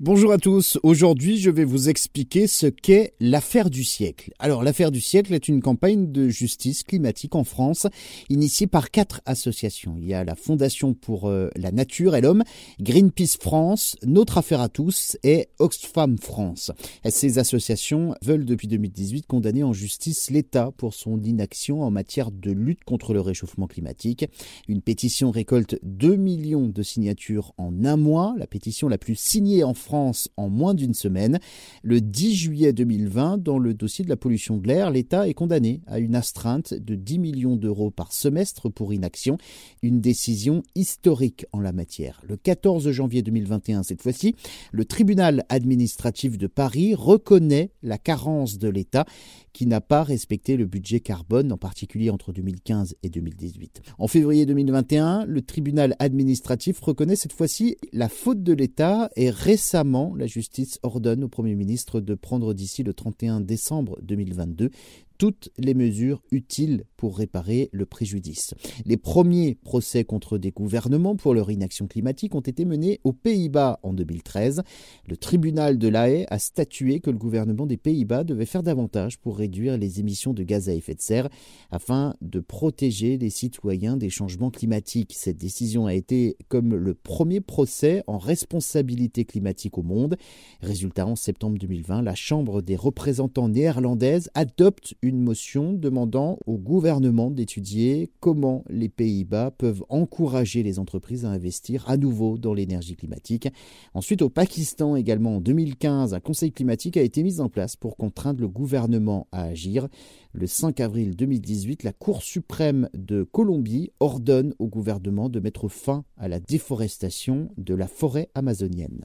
Bonjour à tous. Aujourd'hui, je vais vous expliquer ce qu'est l'affaire du siècle. Alors, l'affaire du siècle est une campagne de justice climatique en France, initiée par quatre associations. Il y a la Fondation pour euh, la nature et l'homme, Greenpeace France, Notre affaire à tous et Oxfam France. ces associations veulent depuis 2018 condamner en justice l'État pour son inaction en matière de lutte contre le réchauffement climatique. Une pétition récolte 2 millions de signatures en un mois, la pétition la plus signée en France France en moins d'une semaine. Le 10 juillet 2020, dans le dossier de la pollution de l'air, l'État est condamné à une astreinte de 10 millions d'euros par semestre pour inaction, une décision historique en la matière. Le 14 janvier 2021, cette fois-ci, le tribunal administratif de Paris reconnaît la carence de l'État qui n'a pas respecté le budget carbone, en particulier entre 2015 et 2018. En février 2021, le tribunal administratif reconnaît cette fois-ci la faute de l'État et récemment la justice ordonne au Premier ministre de prendre d'ici le 31 décembre 2022 toutes les mesures utiles pour réparer le préjudice. Les premiers procès contre des gouvernements pour leur inaction climatique ont été menés aux Pays-Bas en 2013. Le tribunal de La Haye a statué que le gouvernement des Pays-Bas devait faire davantage pour réduire les émissions de gaz à effet de serre afin de protéger les citoyens des changements climatiques. Cette décision a été comme le premier procès en responsabilité climatique au monde. Résultat, en septembre 2020, la Chambre des représentants néerlandaise adopte une une motion demandant au gouvernement d'étudier comment les Pays-Bas peuvent encourager les entreprises à investir à nouveau dans l'énergie climatique. Ensuite, au Pakistan également, en 2015, un conseil climatique a été mis en place pour contraindre le gouvernement à agir. Le 5 avril 2018, la Cour suprême de Colombie ordonne au gouvernement de mettre fin à la déforestation de la forêt amazonienne.